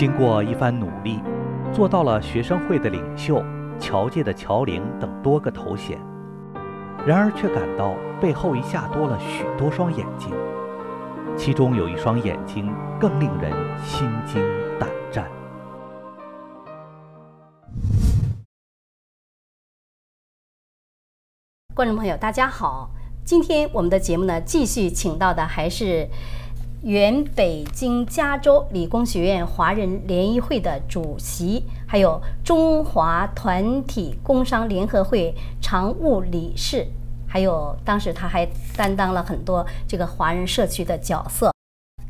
经过一番努力，做到了学生会的领袖、侨界的侨领等多个头衔，然而却感到背后一下多了许多双眼睛，其中有一双眼睛更令人心惊胆战。观众朋友，大家好，今天我们的节目呢，继续请到的还是。原北京加州理工学院华人联谊会的主席，还有中华团体工商联合会常务理事，还有当时他还担当了很多这个华人社区的角色。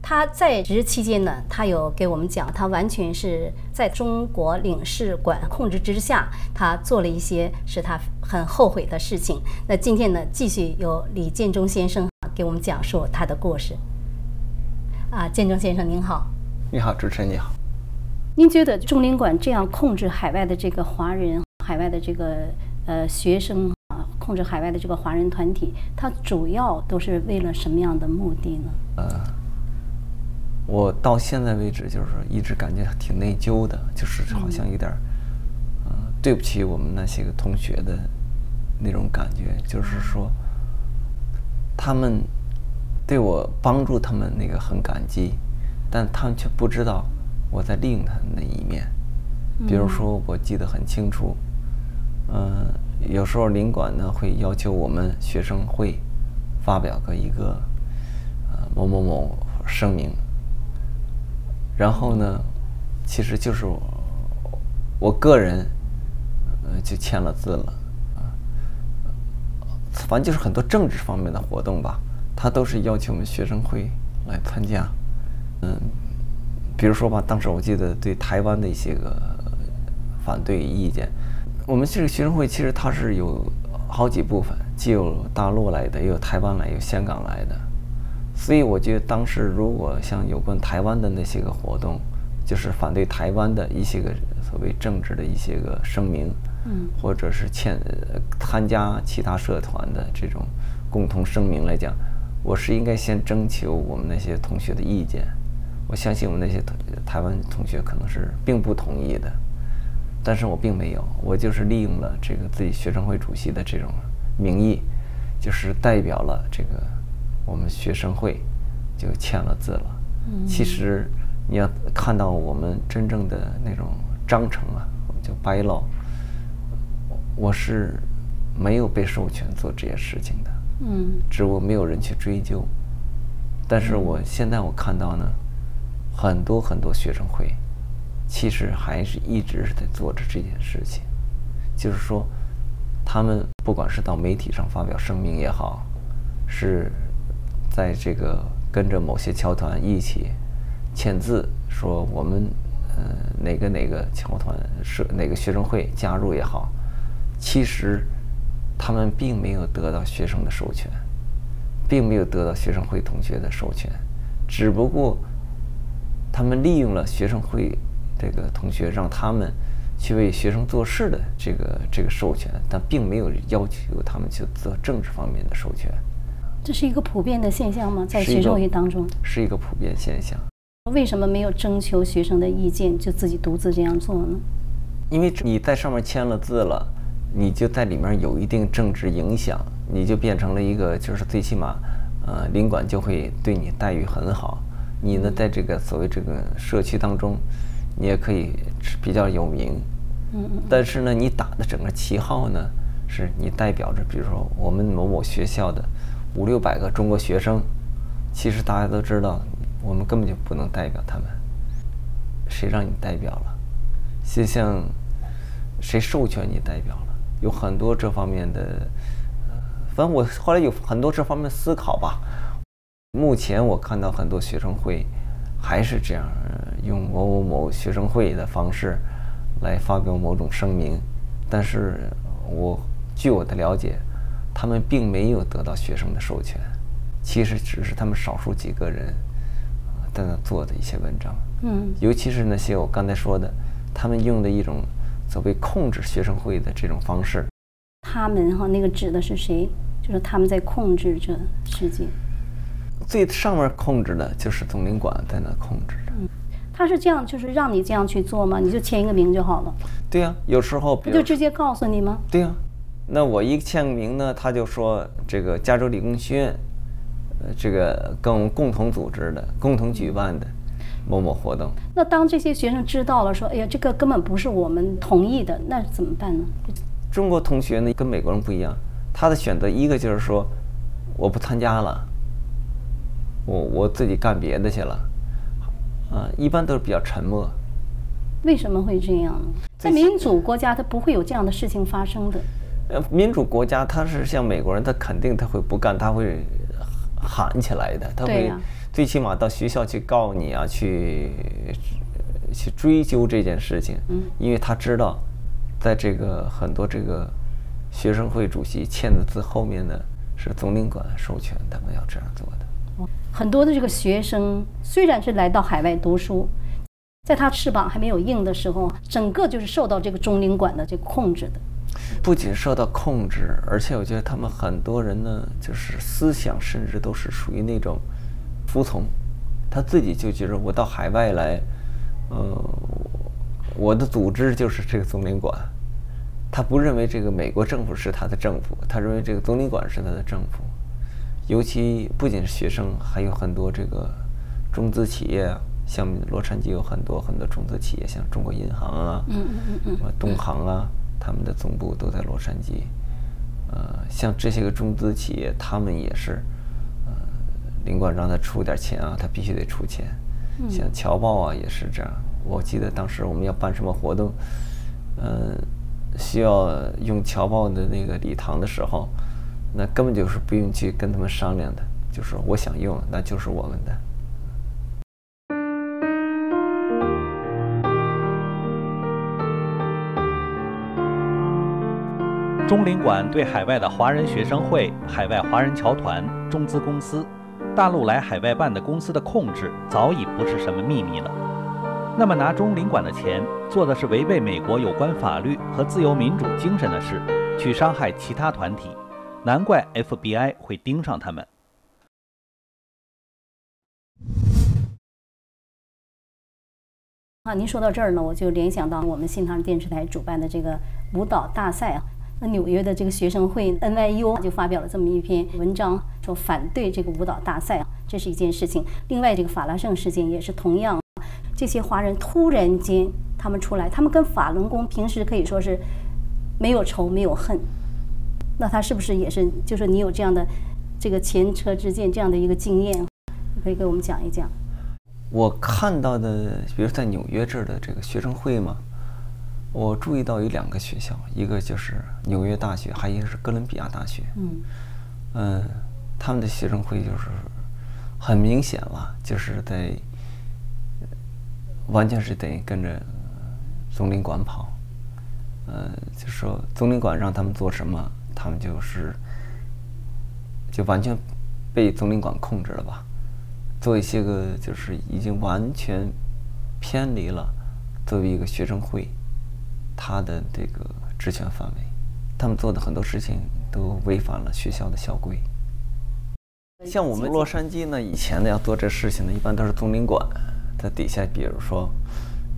他在职期间呢，他有给我们讲，他完全是在中国领事馆控制之下，他做了一些使他很后悔的事情。那今天呢，继续由李建中先生给我们讲述他的故事。啊，建中先生您好，你好，主持人你好。您觉得中领馆这样控制海外的这个华人、海外的这个呃学生啊，控制海外的这个华人团体，它主要都是为了什么样的目的呢？呃，我到现在为止就是说一直感觉挺内疚的，就是好像有点呃，对不起我们那些个同学的那种感觉，就是说他们。对我帮助他们那个很感激，但他们却不知道我在利用他的那一面。比如说，我记得很清楚，嗯，有时候领馆呢会要求我们学生会发表个一个呃某某某声明，然后呢，其实就是我个人呃就签了字了啊，反正就是很多政治方面的活动吧。他都是邀请我们学生会来参加，嗯，比如说吧，当时我记得对台湾的一些个反对意见，我们这个学生会其实它是有好几部分，既有大陆来的，也有台湾来，有香港来的，所以我觉得当时如果像有关台湾的那些个活动，就是反对台湾的一些个所谓政治的一些个声明，嗯，或者是签参加其他社团的这种共同声明来讲。我是应该先征求我们那些同学的意见，我相信我们那些台湾同学可能是并不同意的，但是我并没有，我就是利用了这个自己学生会主席的这种名义，就是代表了这个我们学生会，就签了字了。其实你要看到我们真正的那种章程啊，就 bylaw，我是没有被授权做这些事情的。嗯，只不过没有人去追究，但是我现在我看到呢，很多很多学生会，其实还是一直是在做着这件事情，就是说，他们不管是到媒体上发表声明也好，是在这个跟着某些侨团一起签字说我们呃哪个哪个侨团是哪个学生会加入也好，其实。他们并没有得到学生的授权，并没有得到学生会同学的授权，只不过他们利用了学生会这个同学，让他们去为学生做事的这个这个授权，但并没有要求他们去做政治方面的授权。这是一个普遍的现象吗？在学生会当中，是一个普遍现象。为什么没有征求学生的意见就自己独自这样做呢？因为你在上面签了字了。你就在里面有一定政治影响，你就变成了一个，就是最起码，呃，领馆就会对你待遇很好。你呢，在这个所谓这个社区当中，你也可以比较有名。嗯嗯。但是呢，你打的整个旗号呢，是你代表着，比如说我们某某学校的五六百个中国学生，其实大家都知道，我们根本就不能代表他们。谁让你代表了？就像谁授权你代表了？有很多这方面的，反正我后来有很多这方面思考吧。目前我看到很多学生会还是这样用某某某学生会的方式来发表某种声明，但是我据我的了解，他们并没有得到学生的授权，其实只是他们少数几个人在那做的一些文章。嗯，尤其是那些我刚才说的，他们用的一种。所谓控制学生会的这种方式，他们哈那个指的是谁？就是他们在控制着世界。最上面控制的就是总领馆在那控制着。他是这样，就是让你这样去做吗？你就签一个名就好了，对呀、有时候比如他就直接告诉你吗？对呀、那我一签个名呢，他就说这个加州理工学院，呃，这个跟我们共同组织的、共同举办的某某活动。那当这些学生知道了，说，哎呀，这个根本不是我们同意的，那怎么办呢？中国同学呢跟美国人不一样，他的选择一个就是说我不参加了，我我自己干别的去了，啊，一般都是比较沉默。为什么会这样呢？在民主国家，它不会有这样的事情发生的。呃，民主国家他是像美国人，他肯定他会不干，他会喊起来的，他会最起码到学校去告你啊，去去追究这件事情，嗯因为他知道，在这个很多这个学生会主席签的字后面呢是总领馆授权他们要这样做的。很多的这个学生虽然是来到海外读书，在他翅膀还没有硬的时候，整个就是受到这个中领馆的这个控制的。不仅受到控制，而且我觉得他们很多人呢，就是思想甚至都是属于那种服从，他自己就觉得我到海外来，呃，我的组织就是这个总领馆，他不认为这个美国政府是他的政府，他认为这个总领馆是他的政府。尤其不仅是学生，还有很多这个中资企业啊，像洛杉矶有很多很多中资企业，像中国银行啊，嗯嗯嗯嗯，呃东航啊，他们的总部都在洛杉矶。呃，像这些个中资企业，他们也是，呃，领馆让他出点钱啊，他必须得出钱。像侨报啊，也是这样。我记得当时我们要办什么活动，呃，需要用侨报的那个礼堂的时候，那根本就是不用去跟他们商量的，就是我想用，那就是我们的。中领馆对海外的华人学生会、海外华人侨团、中资公司、大陆来海外办的公司的控制早已不是什么秘密了。那么拿中领馆的钱做的是违背美国有关法律和自由民主精神的事，去伤害其他团体，难怪 FBI 会盯上他们。啊，您说到这儿呢，我就联想到我们新唐电视台主办的这个舞蹈大赛啊。那纽约的这个学生会 NYU 就发表了这么一篇文章，说反对这个舞蹈大赛，这是一件事情。另外，这个法拉盛事件也是同样，这些华人突然间他们出来，他们跟法轮功平时可以说是没有仇没有恨，那他是不是也是就是你有这样的这个前车之鉴这样的一个经验，可以给我们讲一讲？我看到的，比如在纽约这儿的这个学生会嘛，我注意到有两个学校，一个就是纽约大学，还有一个是哥伦比亚大学。嗯嗯，他们的学生会就是很明显了，就是在完全是得跟着呃总领馆跑。呃，就说总领馆让他们做什么，他们就是就完全被总领馆控制了吧。做一些个就是已经完全偏离了作为一个学生会他的这个职权范围，他们做的很多事情都违反了学校的校规。像我们洛杉矶呢，以前呢要做这事情呢，一般都是总领馆在底下，比如说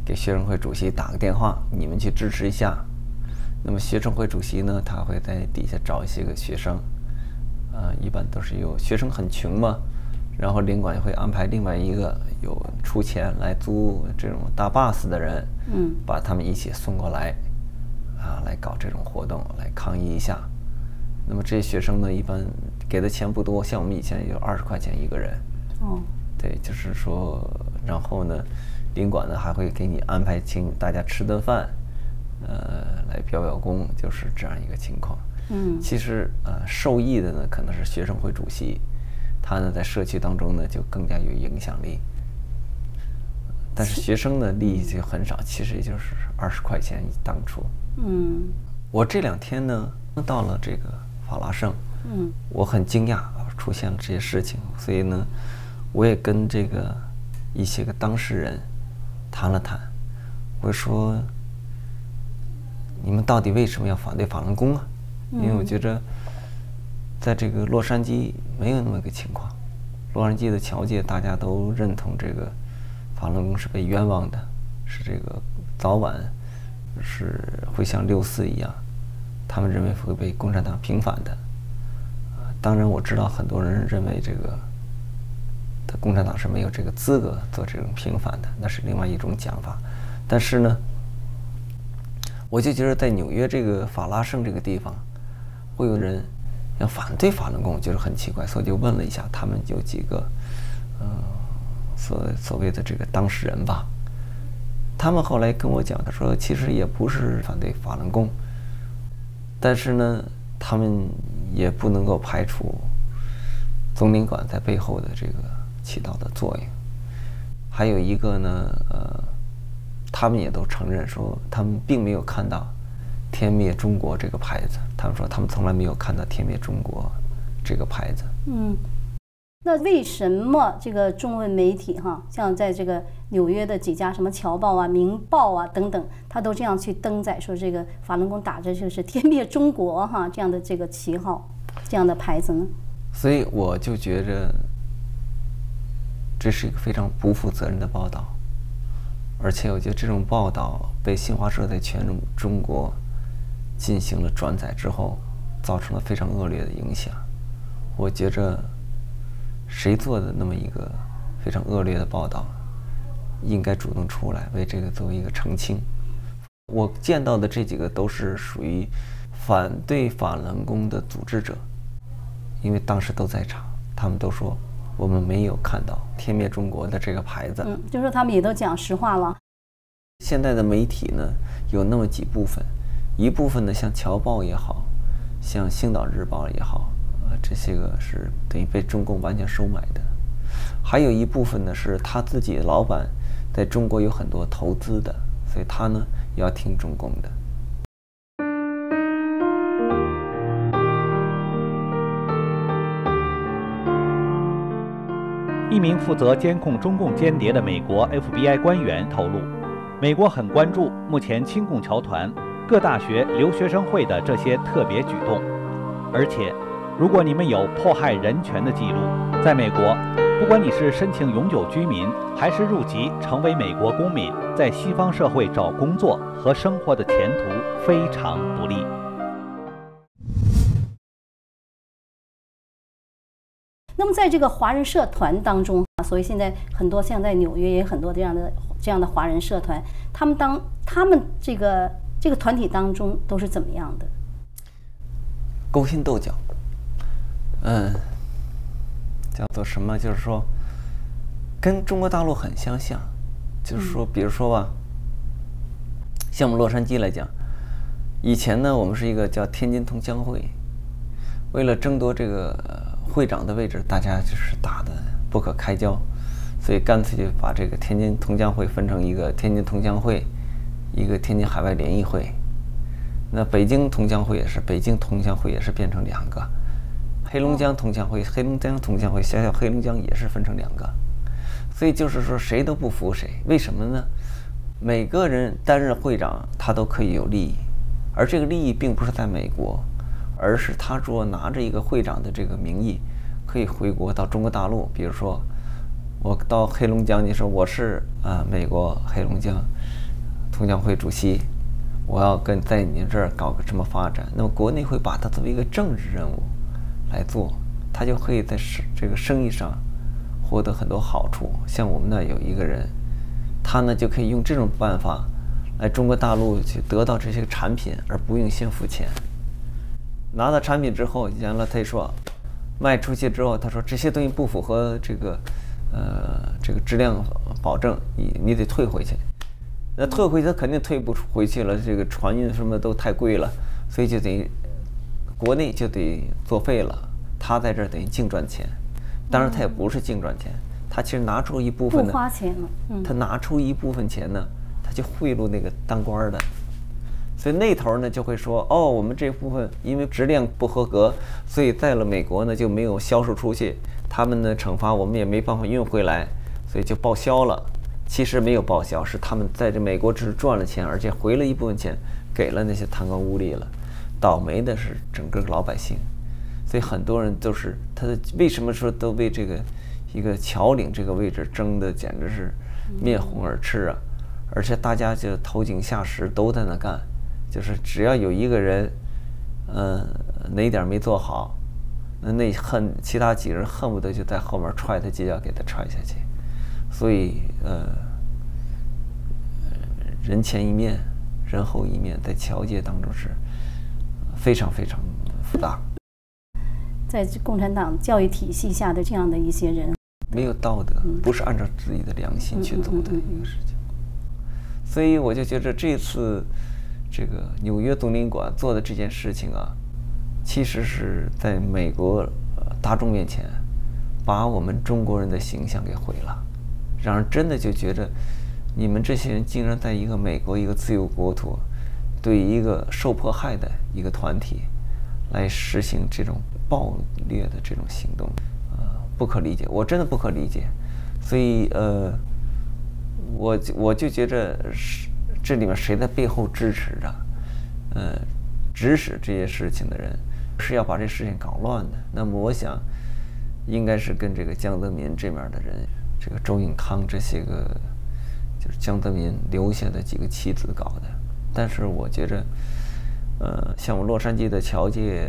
给学生会主席打个电话，你们去支持一下。那么学生会主席呢，他会在底下找一些个学生，呃，一般都是有学生很穷嘛，然后领馆会安排另外一个有出钱来租这种大 bus 的人，嗯把他们一起送过来，啊，来搞这种活动，来抗议一下。那么这些学生呢，一般给的钱不多，像我们以前也就二十块钱一个人，哦对，就是说，然后呢，领馆呢还会给你安排请大家吃顿饭，呃，来表表功，就是这样一个情况。嗯其实呃，受益的呢可能是学生会主席，他呢在社区当中呢就更加有影响力。但是学生的利益就很少，其实也就是二十块钱当初。嗯我这两天呢到了这个法拉盛，嗯我很惊讶啊，出现了这些事情，所以呢，我也跟这个一些个当事人谈了谈，我说，你们到底为什么要反对法轮功啊？因为我觉着，在这个洛杉矶没有那么个情况，洛杉矶的侨界大家都认同这个法轮功是被冤枉的，是这个早晚是会像六四一样，他们认为会被共产党平反的。啊，当然我知道很多人认为这个，的共产党是没有这个资格做这种平反的，那是另外一种讲法。但是呢，我就觉得在纽约这个法拉盛这个地方，会有人要反对法轮功，就是很奇怪，所以就问了一下他们有几个，嗯。所所谓的这个当事人吧，他们后来跟我讲，他说其实也不是反对法轮功，但是呢，他们也不能够排除总领馆在背后的这个起到的作用。还有一个呢，呃，他们也都承认说，他们并没有看到“天灭中国”这个牌子。他们说，他们从来没有看到“天灭中国”这个牌子。嗯。那为什么这个中文媒体哈，像在这个纽约的几家什么《侨报》啊、《明报》啊等等，他都这样去登载说这个法轮功打着就是“天灭中国”哈这样的这个旗号、这样的牌子呢？所以我就觉着这是一个非常不负责任的报道，而且我觉得这种报道被新华社在全中国进行了转载之后，造成了非常恶劣的影响。我觉着。谁做的那么一个非常恶劣的报道，应该主动出来为这个作为一个澄清。我见到的这几个都是属于反对法轮功的组织者，因为当时都在场，他们都说我们没有看到“天灭中国”的这个牌子。嗯，就说他们也都讲实话了。现在的媒体呢，有那么几部分，一部分呢像《侨报》也好，像《星岛日报》也好。啊这些个是等于被中共完全收买的，还有一部分呢是他自己老板在中国有很多投资的，所以他呢要听中共的。一名负责监控中共间谍的美国 FBI 官员透露，美国很关注目前亲共侨团、各大学留学生会的这些特别举动，而且。如果你们有迫害人权的记录，在美国，不管你是申请永久居民还是入籍成为美国公民，在西方社会找工作和生活的前途非常不利。那么，在这个华人社团当中啊，所以现在很多像在纽约也有很多这样的这样的华人社团，他们当他们这个这个团体当中都是怎么样的？勾心斗角。嗯，叫做什么？就是说，跟中国大陆很相像。就是说，比如说吧，像我们洛杉矶来讲，以前呢，我们是一个叫天津同乡会，为了争夺这个会长的位置，大家就是打的不可开交，所以干脆就把这个天津同乡会分成一个天津同乡会，一个天津海外联谊会。那北京同乡会也是，北京同乡会也是变成两个。黑龙江同乡会，黑龙江同乡会，小小黑龙江也是分成两个，所以就是说谁都不服谁，为什么呢？每个人担任会长，他都可以有利益，而这个利益并不是在美国，而是他说拿着一个会长的这个名义，可以回国到中国大陆。比如说，我到黑龙江，你说我是啊美国黑龙江同乡会主席，我要跟在你这儿搞个什么发展，那么国内会把它作为一个政治任务。来做，他就可以在生这个生意上获得很多好处。像我们那有一个人，他呢就可以用这种办法来中国大陆去得到这些产品，而不用先付钱。拿到产品之后，完了他就说卖出去之后，他说这些东西不符合这个呃这个质量保证，你你得退回去。那退回去他肯定退不回去了，这个船运什么都太贵了，所以就等于。国内就得作废了，他在这儿等于净赚钱，当然他也不是净赚钱，他其实拿出一部分不花钱了，他拿出一部分钱呢，他就贿赂那个当官的，所以那头呢就会说，哦，我们这部分因为质量不合格，所以在了美国呢就没有销售出去，他们呢惩罚我们也没办法运回来，所以就报销了。其实没有报销，是他们在这美国只是赚了钱，而且回了一部分钱给了那些贪官污吏了。倒霉的是整个老百姓，所以很多人都是他的为什么说都为这个一个桥岭这个位置争的简直是面红耳赤啊，而且大家就投井下石都在那干，就是只要有一个人，嗯，哪点没做好，那那恨其他几个人恨不得就在后面踹他几脚给他踹下去，所以呃，人前一面，人后一面，在侨界当中是非常非常复杂。在共产党教育体系下的这样的一些人，没有道德，不是按照自己的良心去做的一个事情。所以我就觉得这次这个纽约总领馆做的这件事情啊，其实是在美国大众面前把我们中国人的形象给毁了，让人真的就觉得你们这些人竟然在一个美国一个自由国土，对一个受迫害的一个团体来实行这种。暴虐的这种行动，呃，不可理解，我真的不可理解。所以，呃，我我就觉着是这里面谁在背后支持着，呃，指使这些事情的人是要把这事情搞乱的。那么，我想应该是跟这个江泽民这面的人，这个周永康这些个，就是江泽民留下的几个棋子搞的。但是，我觉着，呃，像我洛杉矶的侨界。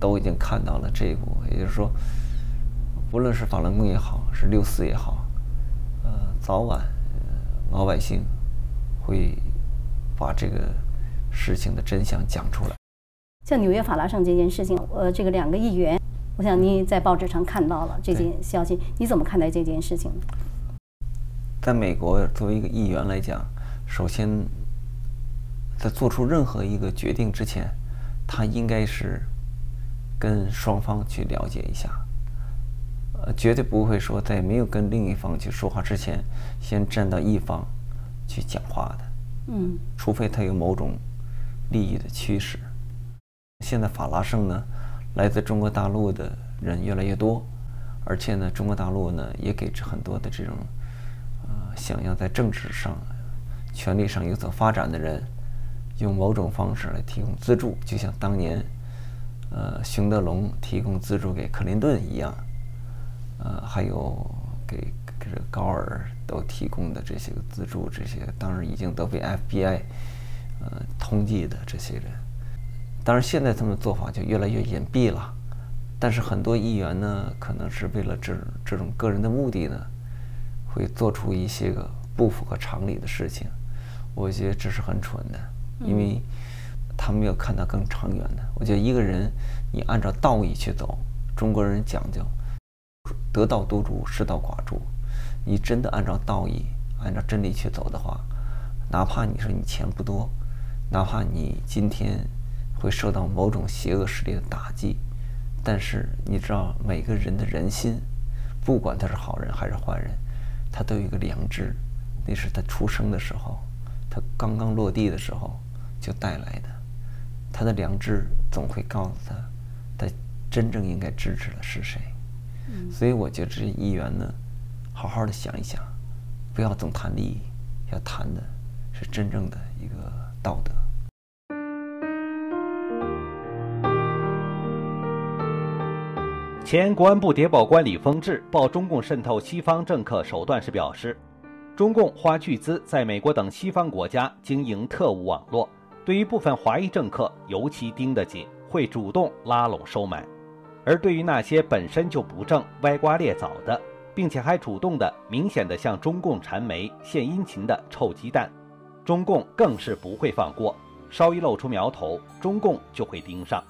都已经看到了这一步，也就是说，不论是法轮功也好，是六四也好，呃，早晚老百姓会把这个事情的真相讲出来。像纽约法拉盛这件事情，呃，这个两个议员，我想你在报纸上看到了这件消息，你怎么看待这件事情？在美国，作为一个议员来讲，首先在做出任何一个决定之前，他应该是。跟双方去了解一下，呃，绝对不会说在没有跟另一方去说话之前，先站到一方去讲话的。嗯，除非他有某种利益的驱使。现在法拉盛呢，来自中国大陆的人越来越多，而且呢，中国大陆呢也给很多的这种呃想要在政治上、权力上有所发展的人，用某种方式来提供资助，就像当年。呃，熊德龙提供资助给克林顿一样，呃，还有给给这高尔都提供的这些个资助，这些当然已经都被 FBI 呃通缉的这些人。当然，现在他们做法就越来越隐蔽了。但是很多议员呢，可能是为了这这种个人的目的呢，会做出一些个不符合常理的事情。我觉得这是很蠢的，因为。他没有看到更长远的。我觉得一个人，你按照道义去走，中国人讲究得道多助，失道寡助。你真的按照道义、按照真理去走的话，哪怕你说你钱不多，哪怕你今天会受到某种邪恶势力的打击，但是你知道每个人的人心，不管他是好人还是坏人，他都有一个良知，那是他出生的时候，他刚刚落地的时候就带来的。他的良知总会告诉他，他真正应该支持的是谁。所以我觉得这些议员呢，好好的想一想，不要总谈利益，要谈的是真正的一个道德。前国安部谍报官李峰志报中共渗透西方政客手段时表示，中共花巨资在美国等西方国家经营特务网络。对于部分华裔政客尤其盯得紧，会主动拉拢收买；而对于那些本身就不正、歪瓜裂枣的，并且还主动的、明显的向中共谄媒献殷勤的臭鸡蛋，中共更是不会放过。稍一露出苗头，中共就会盯上，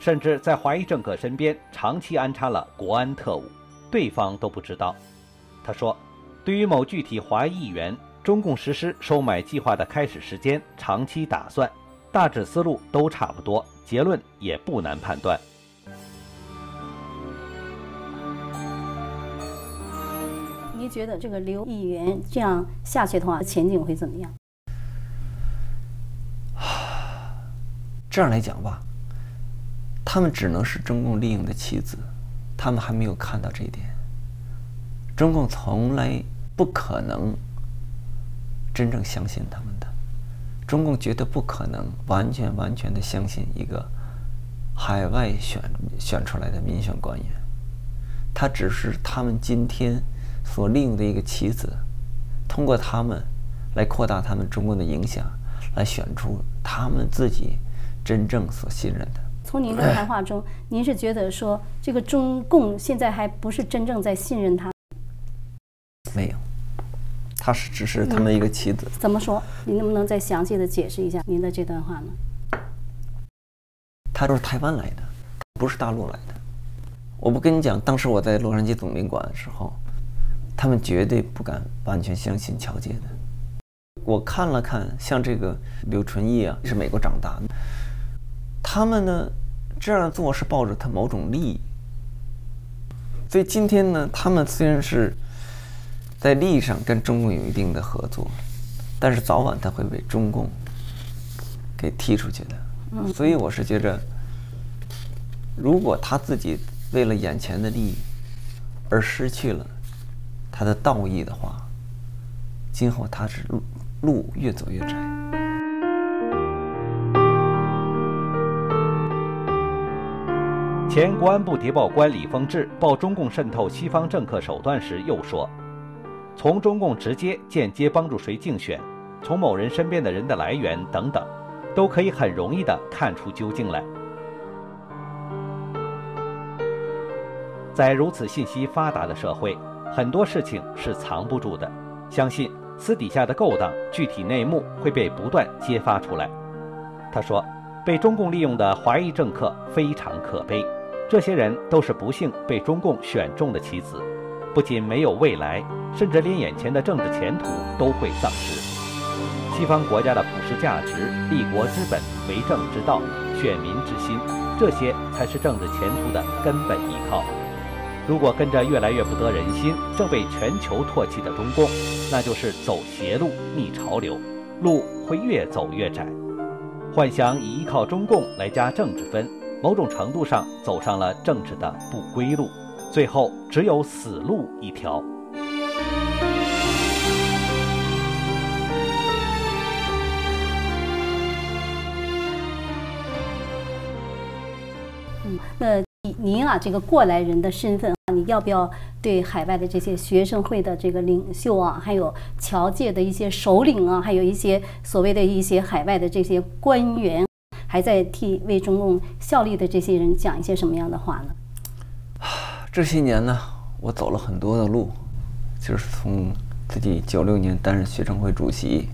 甚至在华裔政客身边长期安插了国安特务，对方都不知道。他说：“对于某具体华裔议员。”中共实施收买计划的开始时间、长期打算、大致思路都差不多，结论也不难判断。你觉得这个刘议员这样下去的话，前景会怎么样？这样来讲吧，他们只能是中共利用的棋子，他们还没有看到这一点。中共从来不可能。真正相信他们的，中共绝对不可能完全完全的相信一个海外选选出来的民选官员，他只是他们今天所利用的一个棋子，通过他们来扩大他们中共的影响，来选出他们自己真正所信任的。从您的谈话中，您是觉得说这个中共现在还不是真正在信任他？没有，他是只是他们一个棋子。怎么说？您能不能再详细的解释一下您的这段话呢？他都是台湾来的，不是大陆来的。我不跟你讲，当时我在洛杉矶总领馆的时候，他们绝对不敢完全相信乔介的。我看了看，像这个刘纯义啊，是美国长大的，他们呢这样做是抱着他某种利益。所以今天呢，他们虽然是在利益上跟中共有一定的合作，但是早晚他会被中共给踢出去的。所以我是觉着，如果他自己。为了眼前的利益而失去了他的道义的话，今后他是路路越走越窄。前国安部谍报官李凤志报中共渗透西方政客手段时又说：“从中共直接、间接帮助谁竞选，从某人身边的人的来源等等，都可以很容易的看出究竟来。”在如此信息发达的社会，很多事情是藏不住的。相信私底下的勾当、具体内幕会被不断揭发出来。他说：“被中共利用的华裔政客非常可悲，这些人都是不幸被中共选中的棋子，不仅没有未来，甚至连眼前的政治前途都会丧失。西方国家的普世价值、立国之本、为政之道、选民之心，这些才是政治前途的根本依靠。”如果跟着越来越不得人心、正被全球唾弃的中共，那就是走邪路、逆潮流，路会越走越窄。幻想以依靠中共来加政治分，某种程度上走上了政治的不归路，最后只有死路一条。嗯，那。您啊，这个过来人的身份，你要不要对海外的这些学生会的这个领袖啊，还有侨界的一些首领啊，还有一些所谓的一些海外的这些官员，还在替为中共效力的这些人讲一些什么样的话呢？这些年呢，我走了很多的路，就是从自己九六年担任学生会主席，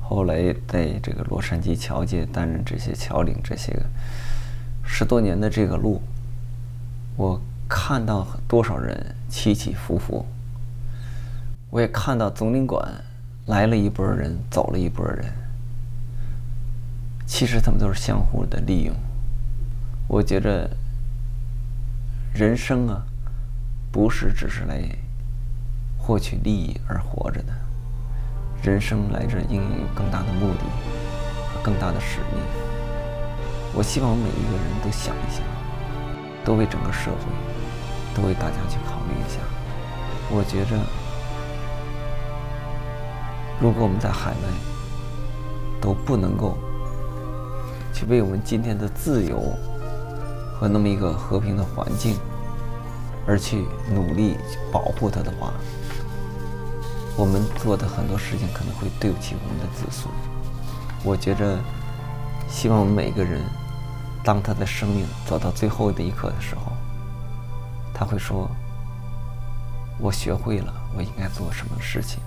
后来在这个洛杉矶侨界担任这些侨领，这些个十多年的这个路。我看到多少人起起伏伏，我也看到总领馆来了一波人，走了一波人。其实他们都是相互的利用。我觉着人生啊，不是只是来获取利益而活着的，人生来这应有更大的目的和更大的使命。我希望每一个人都想一想。都为整个社会，都为大家去考虑一下。我觉着，如果我们在海外都不能够去为我们今天的自由和那么一个和平的环境而去努力保护它的话，我们做的很多事情可能会对不起我们的子孙。我觉着，希望我们每个人。当他的生命走到最后的一刻的时候，他会说：“我学会了我应该做什么事情，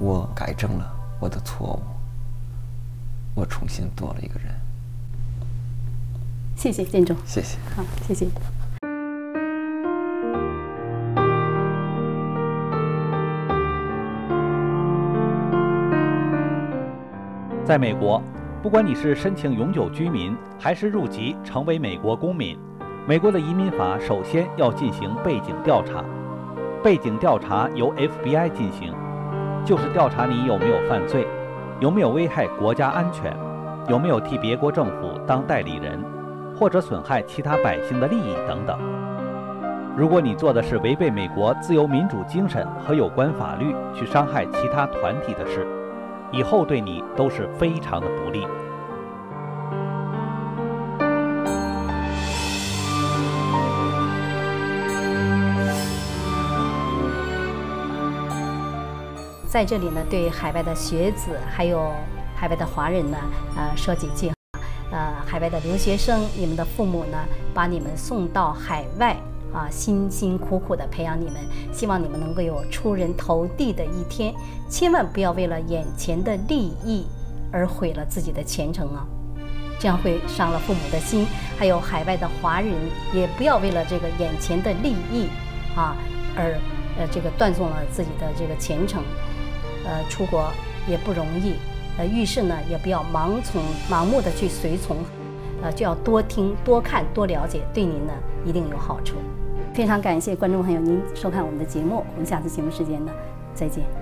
我改正了我的错误，我重新做了一个人。”谢谢建中，谢谢，好，谢谢。在美国。不管你是申请永久居民，还是入籍成为美国公民，美国的移民法首先要进行背景调查。背景调查由 FBI 进行，就是调查你有没有犯罪，有没有危害国家安全，有没有替别国政府当代理人，或者损害其他百姓的利益等等。如果你做的是违背美国自由民主精神和有关法律，去伤害其他团体的事，以后对你都是非常的不利。在这里呢，对海外的学子还有海外的华人呢，呃，说几句。呃，海外的留学生，你们的父母呢，把你们送到海外啊，辛辛苦苦的培养你们，希望你们能够有出人头地的一天，千万不要为了眼前的利益而毁了自己的前程啊，这样会伤了父母的心。还有海外的华人，也不要为了这个眼前的利益啊，而呃这个断送了自己的这个前程。呃，出国也不容易。呃，遇事呢也不要盲从、盲目的去随从，呃，就要多听、多看、多了解，对您呢一定有好处。非常感谢观众朋友您收看我们的节目，我们下次节目时间呢再见。